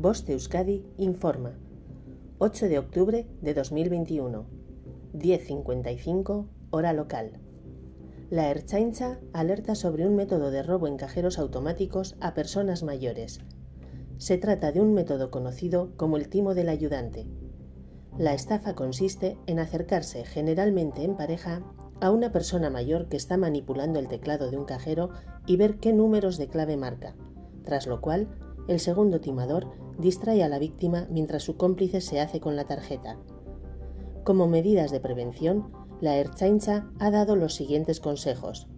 Voz de Euskadi informa. 8 de octubre de 2021. 10.55 hora local. La Erchaincha alerta sobre un método de robo en cajeros automáticos a personas mayores. Se trata de un método conocido como el timo del ayudante. La estafa consiste en acercarse generalmente en pareja a una persona mayor que está manipulando el teclado de un cajero y ver qué números de clave marca, tras lo cual el segundo timador distrae a la víctima mientras su cómplice se hace con la tarjeta. Como medidas de prevención, la Erchaincha ha dado los siguientes consejos.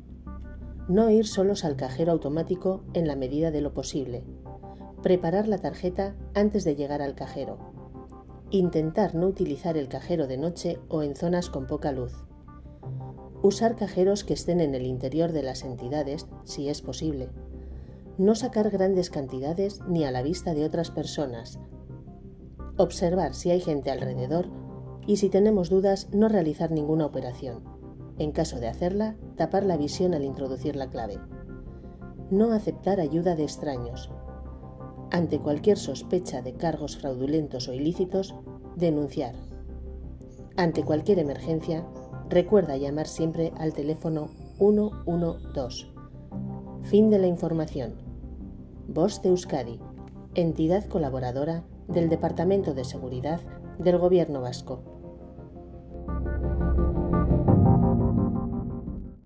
No ir solos al cajero automático en la medida de lo posible. Preparar la tarjeta antes de llegar al cajero. Intentar no utilizar el cajero de noche o en zonas con poca luz. Usar cajeros que estén en el interior de las entidades, si es posible no sacar grandes cantidades ni a la vista de otras personas, observar si hay gente alrededor y si tenemos dudas no realizar ninguna operación. En caso de hacerla, tapar la visión al introducir la clave. No aceptar ayuda de extraños. Ante cualquier sospecha de cargos fraudulentos o ilícitos, denunciar. Ante cualquier emergencia, recuerda llamar siempre al teléfono 112. Fin de la información. Voz de Euskadi, entidad colaboradora del Departamento de Seguridad del Gobierno Vasco.